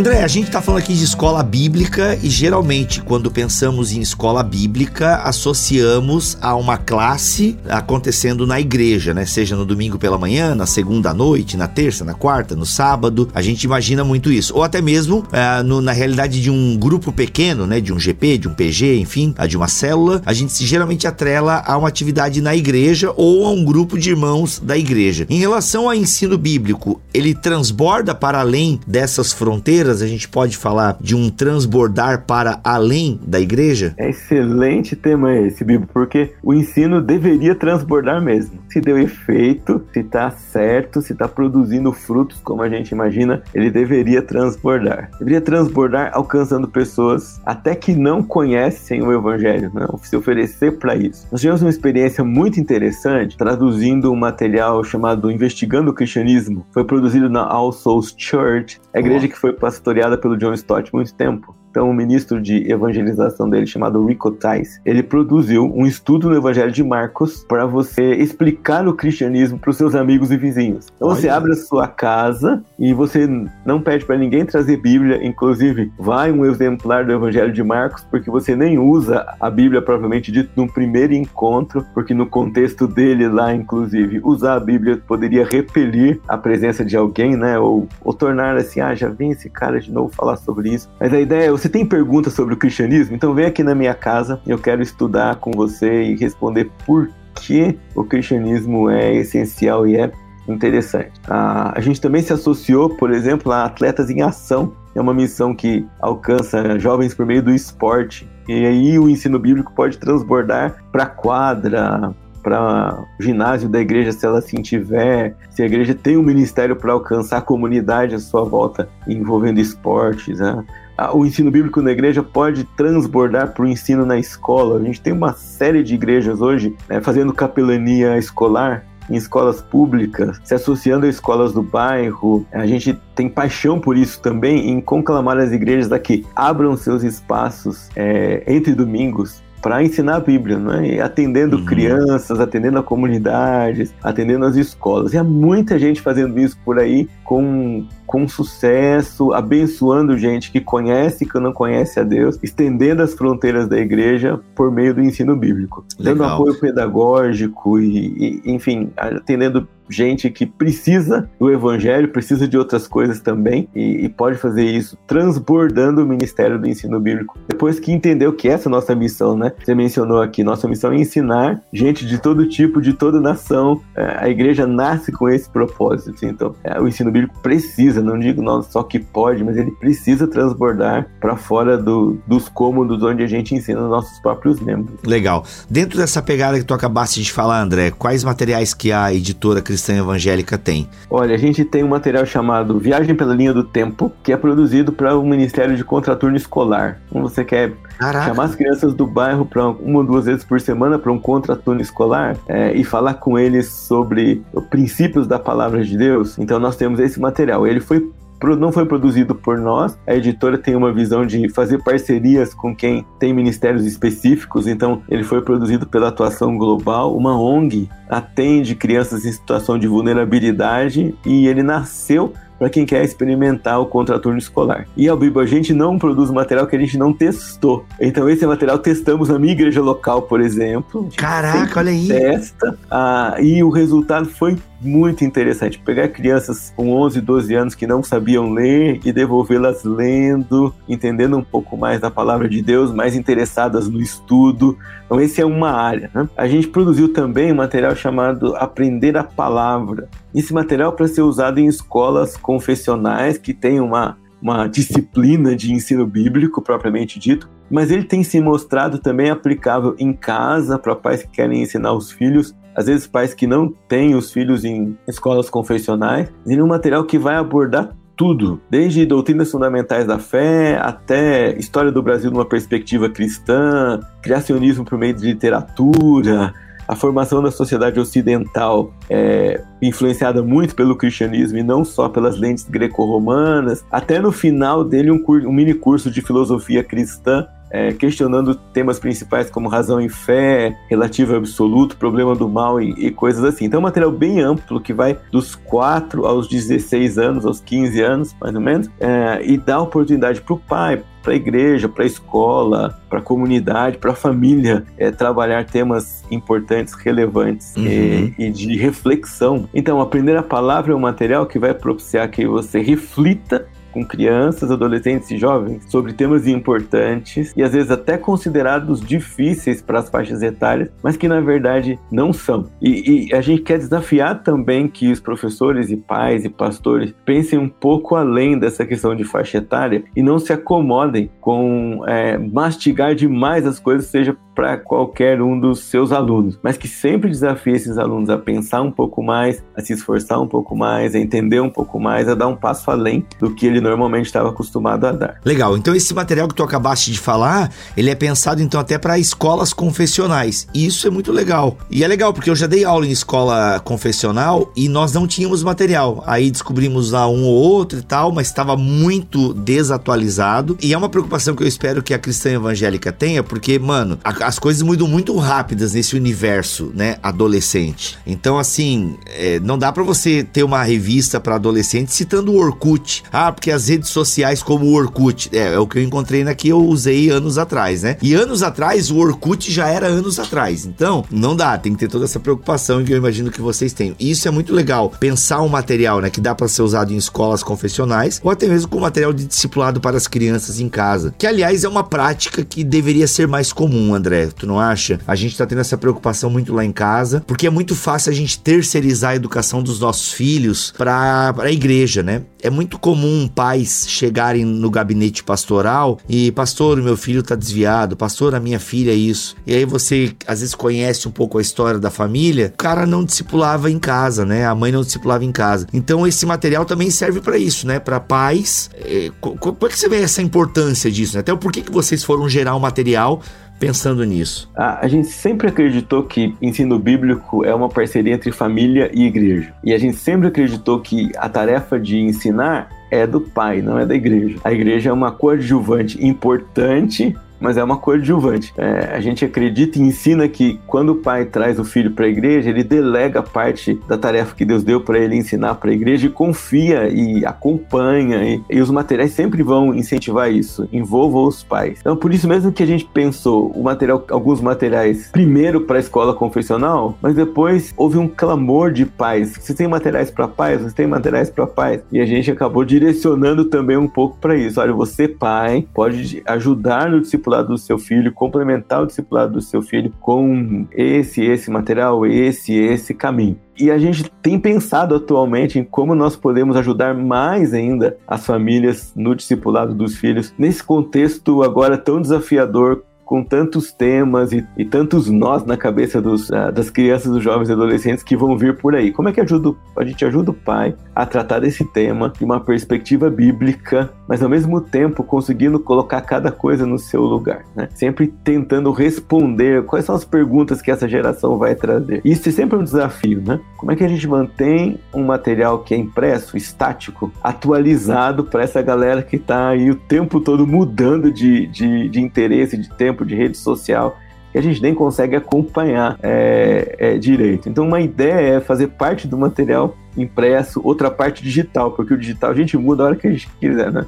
André, a gente está falando aqui de escola bíblica e geralmente quando pensamos em escola bíblica associamos a uma classe acontecendo na igreja, né? Seja no domingo pela manhã, na segunda à noite, na terça, na quarta, no sábado. A gente imagina muito isso. Ou até mesmo é, no, na realidade de um grupo pequeno, né? De um GP, de um PG, enfim, de uma célula, a gente geralmente atrela a uma atividade na igreja ou a um grupo de irmãos da igreja. Em relação ao ensino bíblico, ele transborda para além dessas fronteiras a gente pode falar de um transbordar para além da igreja? É excelente tema esse, Bibo, porque o ensino deveria transbordar mesmo. se deu efeito, se está certo, se está produzindo frutos como a gente imagina, ele deveria transbordar. Deveria transbordar alcançando pessoas até que não conhecem o Evangelho, não se oferecer para isso. Nós tivemos uma experiência muito interessante traduzindo um material chamado Investigando o Cristianismo. Foi produzido na All Souls Church, a igreja que foi pastoreada pelo John Stott muito tempo. Então, o ministro de evangelização dele, chamado Rico Tais, ele produziu um estudo no Evangelho de Marcos para você explicar o cristianismo para os seus amigos e vizinhos. Então, Olha. você abre a sua casa e você não pede para ninguém trazer Bíblia, inclusive vai um exemplar do Evangelho de Marcos, porque você nem usa a Bíblia propriamente dito no primeiro encontro, porque no contexto dele lá, inclusive, usar a Bíblia poderia repelir a presença de alguém, né? Ou, ou tornar assim, ah, já vem esse cara de novo falar sobre isso. Mas a ideia é você você tem perguntas sobre o cristianismo? Então vem aqui na minha casa, eu quero estudar com você e responder por que o cristianismo é essencial e é interessante. Ah, a gente também se associou, por exemplo, a Atletas em Ação. É uma missão que alcança jovens por meio do esporte. E aí o ensino bíblico pode transbordar para a quadra, para ginásio da igreja, se ela assim tiver, se a igreja tem um ministério para alcançar a comunidade à sua volta, envolvendo esportes. Né? O ensino bíblico na igreja pode transbordar para o ensino na escola. A gente tem uma série de igrejas hoje né, fazendo capelania escolar em escolas públicas, se associando a escolas do bairro. A gente tem paixão por isso também em conclamar as igrejas a que abram seus espaços é, entre domingos para ensinar a Bíblia, né? atendendo uhum. crianças, atendendo a comunidades, atendendo as escolas. E há muita gente fazendo isso por aí com com sucesso, abençoando gente que conhece e que não conhece a Deus, estendendo as fronteiras da igreja por meio do ensino bíblico, Legal. dando apoio pedagógico e, e, enfim, atendendo gente que precisa do evangelho, precisa de outras coisas também e, e, pode fazer isso transbordando o ministério do ensino bíblico. Depois que entendeu que essa é a nossa missão, né? Você mencionou aqui, nossa missão é ensinar gente de todo tipo, de toda nação. É, a igreja nasce com esse propósito. Então, é, o ensino bíblico precisa, não digo não só que pode, mas ele precisa transbordar para fora do, dos cômodos onde a gente ensina os nossos próprios membros. Legal. Dentro dessa pegada que tu acabaste de falar, André, quais materiais que a editora cristã evangélica tem? Olha, a gente tem um material chamado Viagem pela Linha do Tempo, que é produzido para o Ministério de Contraturno Escolar. Então você quer Caraca. chamar as crianças do bairro para uma ou duas vezes por semana para um contraturno escolar é, e falar com eles sobre princípios da palavra de Deus. Então nós temos esse material. Ele foi não foi produzido por nós. A editora tem uma visão de fazer parcerias com quem tem ministérios específicos, então ele foi produzido pela Atuação Global, uma ONG atende crianças em situação de vulnerabilidade e ele nasceu para quem quer experimentar o contraturno escolar. E ao Bibo, a gente não produz material que a gente não testou. Então, esse material testamos na minha igreja local, por exemplo. Caraca, olha aí! Testa, ah, e o resultado foi muito interessante. Pegar crianças com 11, 12 anos que não sabiam ler e devolvê-las lendo, entendendo um pouco mais da palavra de Deus, mais interessadas no estudo. Então, esse é uma área. Né? A gente produziu também um material chamado Aprender a Palavra. Esse material para ser usado em escolas confessionais que tem uma uma disciplina de ensino bíblico propriamente dito, mas ele tem se mostrado também aplicável em casa para pais que querem ensinar os filhos às vezes pais que não têm os filhos em escolas confessionais, e um material que vai abordar tudo, desde doutrinas fundamentais da fé até história do Brasil numa perspectiva cristã, criacionismo por meio de literatura, a formação da sociedade ocidental é influenciada muito pelo cristianismo e não só pelas lentes greco-romanas. Até no final dele, um, um mini curso de filosofia cristã é, questionando temas principais como razão e fé, relativo ao absoluto, problema do mal e, e, coisas assim. Então é um material bem amplo que vai dos 4 aos 16 anos, aos 15 anos, mais ou menos, é, e dá oportunidade para o pai, para a igreja, para a escola, para a comunidade, para a família, é, trabalhar temas importantes, relevantes uhum. e, e, de reflexão. Então, aprender a palavra é um material que vai propiciar que você reflita com crianças, adolescentes e jovens sobre temas importantes e às vezes até considerados difíceis para as faixas etárias, mas que na verdade não são. E, e, a gente quer desafiar também que os professores e pais e pastores pensem um pouco além dessa questão de faixa etária e não se acomodem com é, mastigar demais as coisas, seja para qualquer um dos seus alunos, mas que sempre desafie esses alunos a pensar um pouco mais, a se esforçar um pouco mais, a entender um pouco mais, a dar um passo além do que ele normalmente estava acostumado a dar. Legal. Então esse material que tu acabaste de falar, ele é pensado então até para escolas confessionais. E isso é muito legal. E é legal porque eu já dei aula em escola confessional e nós não tínhamos material. Aí descobrimos lá um ou outro e tal, mas estava muito desatualizado. E é uma preocupação que eu espero que a cristã evangélica tenha, porque, mano, a, as coisas mudam muito rápidas nesse universo, né, adolescente. Então, assim, é, não dá para você ter uma revista para adolescente citando o Orkut. Ah, porque as redes sociais como o Orkut, é, é o que eu encontrei na que eu usei anos atrás, né? E anos atrás o Orkut já era anos atrás. Então, não dá, tem que ter toda essa preocupação que eu imagino que vocês têm. E isso é muito legal, pensar um material, né, que dá para ser usado em escolas confessionais ou até mesmo com material de discipulado para as crianças em casa. Que aliás é uma prática que deveria ser mais comum, André. Tu não acha? A gente tá tendo essa preocupação muito lá em casa, porque é muito fácil a gente terceirizar a educação dos nossos filhos para a igreja, né? É muito comum pais chegarem no gabinete pastoral e, pastor, meu filho tá desviado, pastor, a minha filha é isso. E aí você às vezes conhece um pouco a história da família, o cara não discipulava em casa, né? A mãe não discipulava em casa. Então esse material também serve para isso, né? Para pais. É, como é que você vê essa importância disso? Né? Até o porquê que vocês foram gerar o um material pensando nisso? A, gente sempre acreditou que ensino bíblico é uma parceria entre família e igreja. E a gente sempre acreditou que a tarefa de ensinar é do pai, não é da igreja. A igreja é uma coadjuvante importante mas é uma coadjuvante. É, a gente acredita e ensina que quando o pai traz o filho para a igreja, ele delega parte da tarefa que Deus deu para ele ensinar para a igreja e confia e acompanha. E, e, os materiais sempre vão incentivar isso. Envolva os pais. Então, por isso mesmo que a gente pensou o material, alguns materiais primeiro para a escola confessional, mas depois houve um clamor de pais. Você tem materiais para pais? Você tem materiais para pais? E a gente acabou direcionando também um pouco para isso. Olha, você pai pode ajudar no discipulado discipulado do seu filho, complementar o discipulado do seu filho com esse, esse material, esse, esse caminho. E a gente tem pensado atualmente em como nós podemos ajudar mais ainda as famílias no discipulado dos filhos, nesse contexto agora tão desafiador com tantos temas e, e tantos nós na cabeça dos, uh, das crianças, dos jovens e adolescentes que vão vir por aí. Como é que ajuda, a gente ajuda o pai a tratar desse tema de uma perspectiva bíblica, mas ao mesmo tempo conseguindo colocar cada coisa no seu lugar, né? Sempre tentando responder quais são as perguntas que essa geração vai trazer. Isso é sempre um desafio, né? Como é que a gente mantém um material que é impresso, estático, atualizado para essa galera que está aí o tempo todo mudando de, de, de interesse, de tempo, de rede social, que a gente nem consegue acompanhar é, é, direito. Então, uma ideia é fazer parte do material impresso, outra parte digital, porque o digital a gente muda a hora que a gente quiser, né?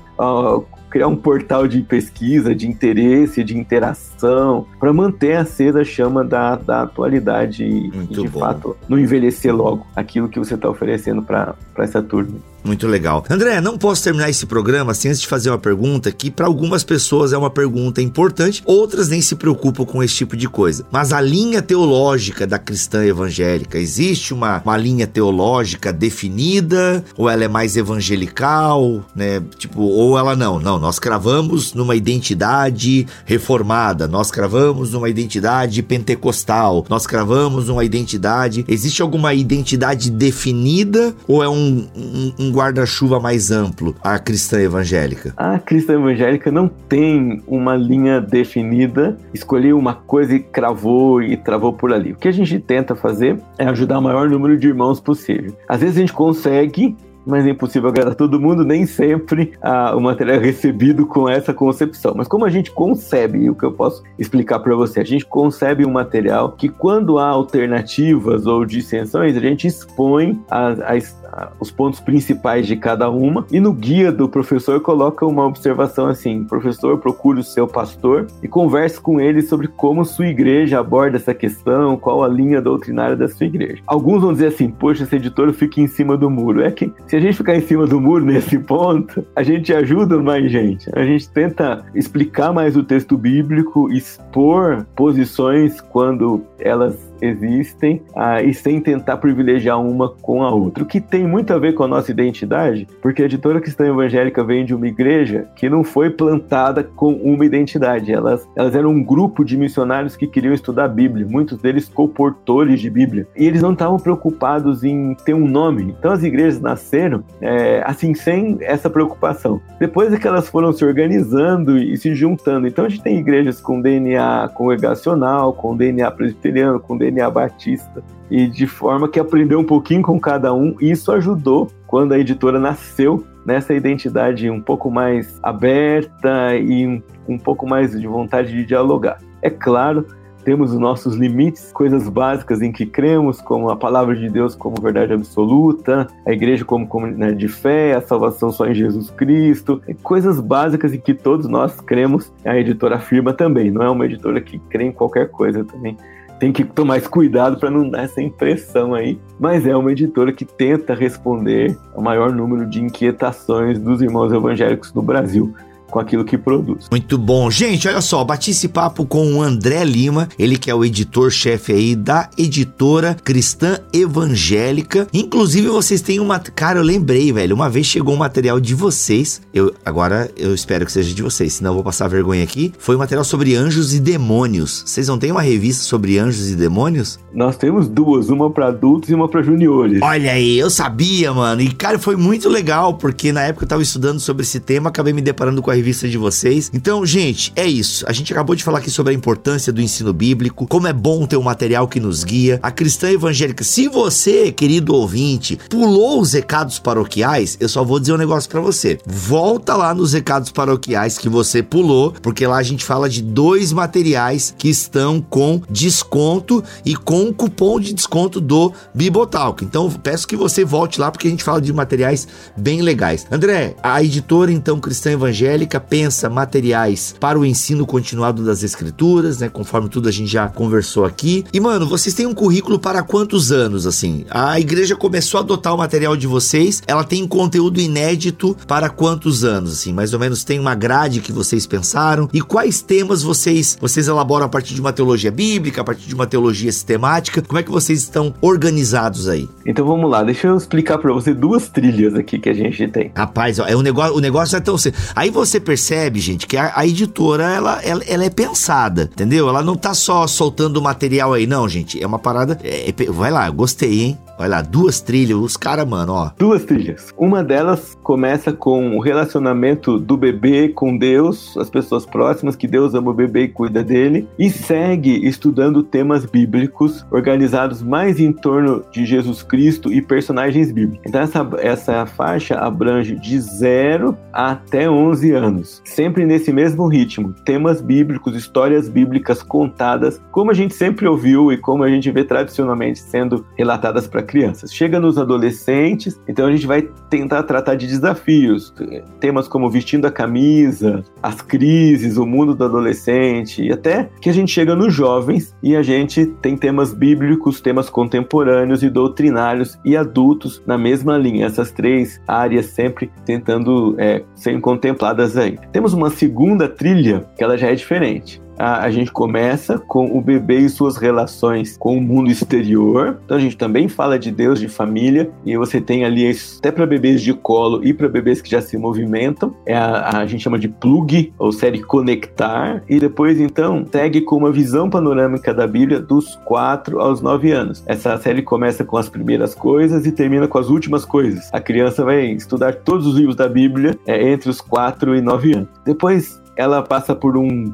criar um portal de pesquisa, de interesse, de interação, para manter acesa a chama da, da atualidade Muito e, de bom. fato, não envelhecer logo aquilo que você está oferecendo para essa turma. Muito legal. André, não posso terminar esse programa sem antes de fazer uma pergunta que para algumas pessoas é uma pergunta importante, outras nem se preocupam com esse tipo de coisa. Mas a linha teológica da cristã evangélica, existe uma, uma linha teológica definida ou ela é mais evangelical, né? Tipo, ou ela não, não, nós cravamos numa identidade reformada, nós cravamos numa identidade pentecostal, nós cravamos numa identidade, existe alguma identidade definida ou é um, um, um guarda-chuva mais amplo a cristã evangélica? A cristã evangélica não tem uma linha definida, escolheu uma coisa e cravou e travou por ali. O que a gente tenta fazer é ajudar o maior número de irmãos possível. Às vezes a gente consegue mas é impossível agradar todo mundo, nem sempre ah, o material é recebido com essa concepção. Mas como a gente concebe, e o que eu posso explicar para você, a gente concebe um material que quando há alternativas ou dissensões, a gente expõe as os pontos principais de cada uma e no guia do professor coloca uma observação assim: professor, procure o seu pastor e converse com ele sobre como sua igreja aborda essa questão, qual a linha doutrinária da sua igreja. Alguns vão dizer assim: poxa, esse editor fica em cima do muro. É que se a gente ficar em cima do muro nesse ponto, a gente ajuda mais gente. A gente tenta explicar mais o texto bíblico, expor posições quando elas existem ah, e sem tentar privilegiar uma com a outra. O que tem muito a ver com a nossa identidade, porque a editora cristã evangélica vem de uma igreja que não foi plantada com uma identidade. Elas, elas eram um grupo de missionários que queriam estudar a Bíblia, muitos deles comportores de Bíblia. E eles não estavam preocupados em ter um nome. Então as igrejas nasceram é, assim, sem essa preocupação. Depois é que elas foram se organizando e se juntando. Então a gente tem igrejas com DNA congregacional, com DNA presbiteriano, com DNA batista, e de forma que aprendeu um pouquinho com cada um, e isso ajudou quando a editora nasceu nessa identidade um pouco mais aberta e um, um pouco mais de vontade de dialogar. É claro temos os nossos limites, coisas básicas em que cremos, como a palavra de Deus como verdade absoluta, a igreja como comunidade de fé, a salvação só em Jesus Cristo, coisas básicas em que todos nós cremos. A editora afirma também, não é uma editora que crê em qualquer coisa também. Tem que tomar mais cuidado para não dar essa impressão aí, mas é uma editora que tenta responder ao maior número de inquietações dos irmãos evangélicos no Brasil com aquilo que produz. Muito bom. Gente, olha só, bati esse papo com o André Lima, ele que é o editor-chefe aí da editora Cristã Evangélica. Inclusive, vocês têm uma. Cara, eu lembrei, velho. Uma vez chegou um material de vocês. Eu agora eu espero que seja de vocês, senão eu vou passar vergonha aqui. Foi um material sobre anjos e demônios. Vocês não têm uma revista sobre anjos e demônios? Nós temos duas, uma para adultos e uma para juniores. Olha aí, eu sabia, mano. E cara, foi muito legal, porque na época eu tava estudando sobre esse tema, acabei me deparando com a revista de vocês. Então, gente, é isso. A gente acabou de falar aqui sobre a importância do ensino bíblico, como é bom ter um material que nos guia. A cristã evangélica, se você, querido ouvinte, pulou os recados paroquiais, eu só vou dizer um negócio para você. Volta lá nos recados paroquiais que você pulou, porque lá a gente fala de dois materiais que estão com desconto e com cupom de desconto do Bibotalk. Então, peço que você volte lá porque a gente fala de materiais bem legais. André, a editora então cristã evangélica Católica pensa materiais para o ensino continuado das escrituras, né? Conforme tudo a gente já conversou aqui. E, mano, vocês têm um currículo para quantos anos, assim? A igreja começou a adotar o material de vocês, ela tem conteúdo inédito para quantos anos, assim? Mais ou menos tem uma grade que vocês pensaram? E quais temas vocês, vocês elaboram a partir de uma teologia bíblica, a partir de uma teologia sistemática? Como é que vocês estão organizados aí? Então vamos lá, deixa eu explicar para você duas trilhas aqui que a gente tem. Rapaz, ó, é um negócio, o negócio é tão... Aí você você percebe, gente, que a, a editora, ela, ela, ela, é pensada, entendeu? Ela não tá só soltando material aí, não, gente. É uma parada. É, é, vai lá, gostei, hein? Olha lá, duas trilhas, os caras, mano, ó. Duas trilhas. Uma delas começa com o relacionamento do bebê com Deus, as pessoas próximas, que Deus ama o bebê e cuida dele, e segue estudando temas bíblicos organizados mais em torno de Jesus Cristo e personagens bíblicos. Então, essa, essa faixa abrange de 0 até 11 anos, sempre nesse mesmo ritmo. Temas bíblicos, histórias bíblicas contadas, como a gente sempre ouviu e como a gente vê tradicionalmente sendo relatadas para crianças. Chega nos adolescentes, então a gente vai tentar tratar de desafios, temas como vestindo a camisa, as crises, o mundo do adolescente, e até que a gente chega nos jovens e a gente tem temas bíblicos, temas contemporâneos e doutrinários e adultos na mesma linha. Essas três áreas sempre tentando é, contempladas aí. Temos uma segunda trilha que ela já é diferente a, a, gente começa com o bebê e suas relações com o mundo exterior. Então a gente também fala de Deus, de família, e você tem ali até para bebês de colo e para bebês que já se movimentam. É a, a, gente chama de plug, ou série conectar. E depois então segue com uma visão panorâmica da Bíblia dos 4 aos 9 anos. Essa série começa com as primeiras coisas e termina com as últimas coisas. A criança vai estudar todos os livros da Bíblia é, entre os 4 e 9 anos. Depois ela passa por um,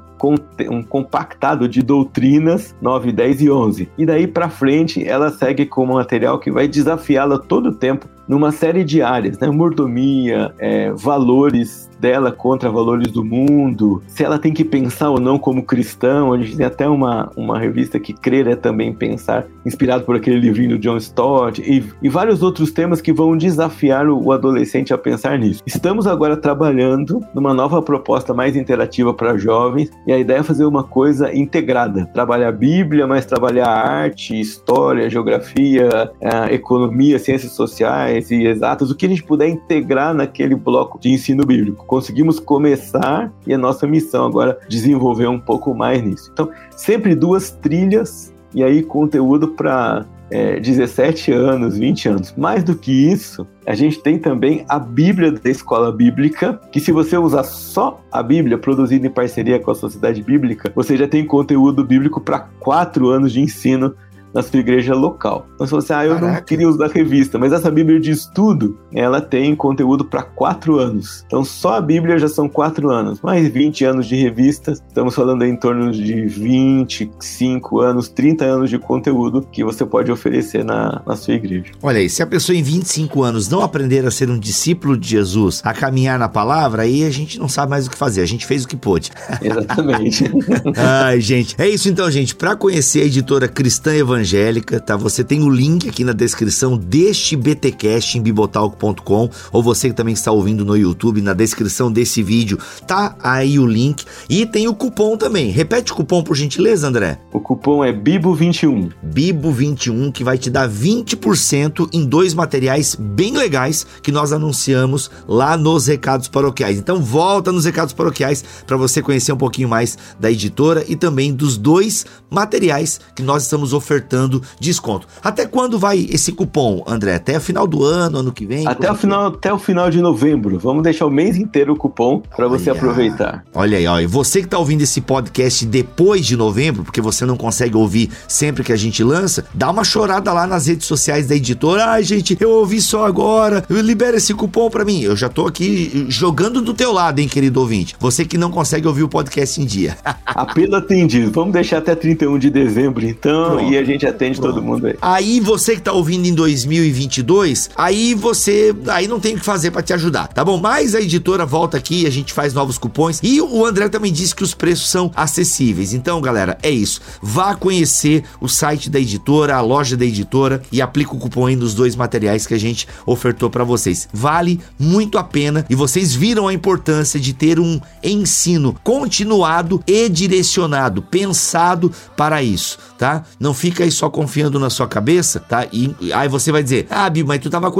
um compactado de doutrinas 9, 10 e 11. E daí para frente ela segue com um material que vai desafiá-la todo o tempo numa série de áreas, né? Mordomia, é, valores dela contra valores do mundo, se ela tem que pensar ou não como cristão. A gente tem até uma, uma revista que Crer é também pensar, inspirado por aquele livrinho do John Stott, e, e vários outros temas que vão desafiar o, o adolescente a pensar nisso. Estamos agora trabalhando numa nova proposta mais interativa para jovens, e a ideia é fazer uma coisa integrada: trabalhar a Bíblia, mas trabalhar arte, história, geografia, é, economia, ciências sociais e exatas, o que a gente puder integrar naquele bloco de ensino bíblico conseguimos começar e a nossa missão agora desenvolver um pouco mais nisso. Então, sempre duas trilhas e aí conteúdo para é, 17 anos, 20 anos. Mais do que isso, a gente tem também a Bíblia da Escola Bíblica, que se você usar só a Bíblia, produzida em parceria com a Sociedade Bíblica, você já tem conteúdo bíblico para quatro anos de ensino na sua igreja local. Então, se você, ah, eu Caraca. não queria usar revista, mas essa Bíblia de estudo, ela tem conteúdo para quatro anos. Então, só a Bíblia já são quatro anos, mais 20 anos de revista, estamos falando em torno de 25 anos, 30 anos de conteúdo que você pode oferecer na, na sua igreja. Olha aí, se a pessoa em 25 anos não aprender a ser um discípulo de Jesus, a caminhar na palavra, aí a gente não sabe mais o que fazer, a gente fez o que pôde. Exatamente. *laughs* Ai, gente, é isso então, gente. Para conhecer a editora Cristã Evangélica, Evangélica, tá? Você tem o link aqui na descrição deste BTcast em bibotalk.com ou você que também está ouvindo no YouTube, na descrição desse vídeo tá aí o link e tem o cupom também. Repete o cupom por gentileza, André. O cupom é Bibo21. Bibo21 que vai te dar 20% em dois materiais bem legais que nós anunciamos lá nos recados paroquiais. Então volta nos recados paroquiais para você conhecer um pouquinho mais da editora e também dos dois materiais que nós estamos ofertando ofertando desconto. Até quando vai esse cupom, André? Até o final do ano, ano que vem? Até o final, até o final de novembro. Vamos deixar o mês inteiro o cupom para você aproveitar. Olha aí, ó. E você que está ouvindo esse podcast depois de novembro, porque você não consegue ouvir sempre que a gente lança, dá uma chorada lá nas redes sociais da editora. Ai, gente, eu ouvi só agora. Libera esse cupom para mim. Eu já tô aqui jogando do teu lado, hein, querido ouvinte. Você que não consegue ouvir o podcast em dia. *laughs* Apelo atendido. Vamos deixar até 31 de dezembro, então, Pronto. e a gente gente atende Pronto. todo mundo aí. Aí você que tá ouvindo em 2022, aí você aí não tem o que fazer para te ajudar, tá bom? Mas a editora volta aqui, a gente faz novos cupons e o André também disse que os preços são acessíveis. Então, galera, é isso. Vá conhecer o site da editora, a loja da editora e aplica o cupom aí nos dois materiais que a gente ofertou para vocês. Vale muito a pena e vocês viram a importância de ter um ensino continuado e direcionado, pensado para isso, tá? Não fica só confiando na sua cabeça, tá? E aí você vai dizer, ah, Bibo, mas tu tava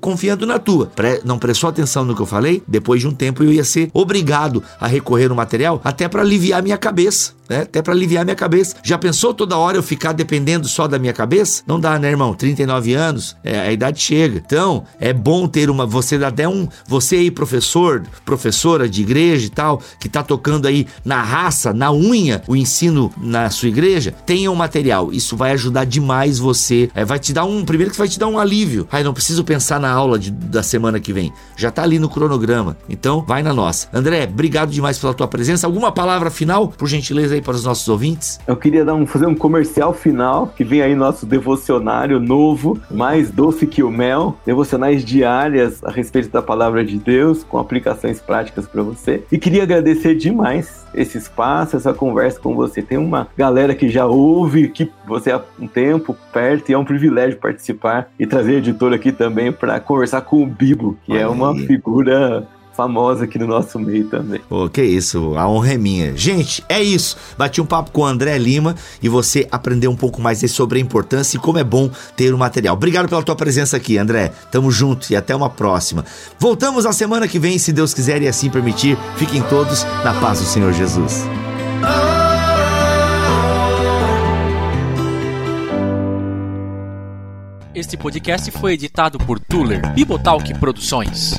confiando na tua. Pre não prestou atenção no que eu falei? Depois de um tempo eu ia ser obrigado a recorrer no material até para aliviar minha cabeça né? Até para aliviar minha cabeça. Já pensou toda hora eu ficar dependendo só da minha cabeça? Não dá, né, irmão? 39 anos, é, a idade chega. Então, é bom ter uma. Você até um. Você aí, professor, professora de igreja e tal, que tá tocando aí na raça, na unha, o ensino na sua igreja, tenha um material. Isso vai ajudar demais você. É, vai te dar um. Primeiro que vai te dar um alívio. Aí não preciso pensar na aula de, da semana que vem. Já tá ali no cronograma. Então, vai na nossa. André, obrigado demais pela tua presença. Alguma palavra final, por gentileza? aí para os nossos ouvintes? Eu queria dar um, fazer um comercial final, que vem aí nosso devocionário novo, mais doce que o mel, devocionais diárias a respeito da palavra de Deus, com aplicações práticas para você. E queria agradecer demais esse espaço, essa conversa com você. Tem uma galera que já ouve, que você há um tempo perto, e é um privilégio participar e trazer a editora aqui também para conversar com o Bibo, que é uma figura famosa aqui no nosso meio também. Pô, que isso, a honra é minha. Gente, é isso. Bati um papo com o André Lima e você aprendeu um pouco mais sobre a importância e como é bom ter o material. Obrigado pela tua presença aqui, André. Tamo junto e até uma próxima. Voltamos na semana que vem, se Deus quiser e assim permitir. Fiquem todos na paz do Senhor Jesus. Este podcast foi editado por Tuller Bibotalk Produções.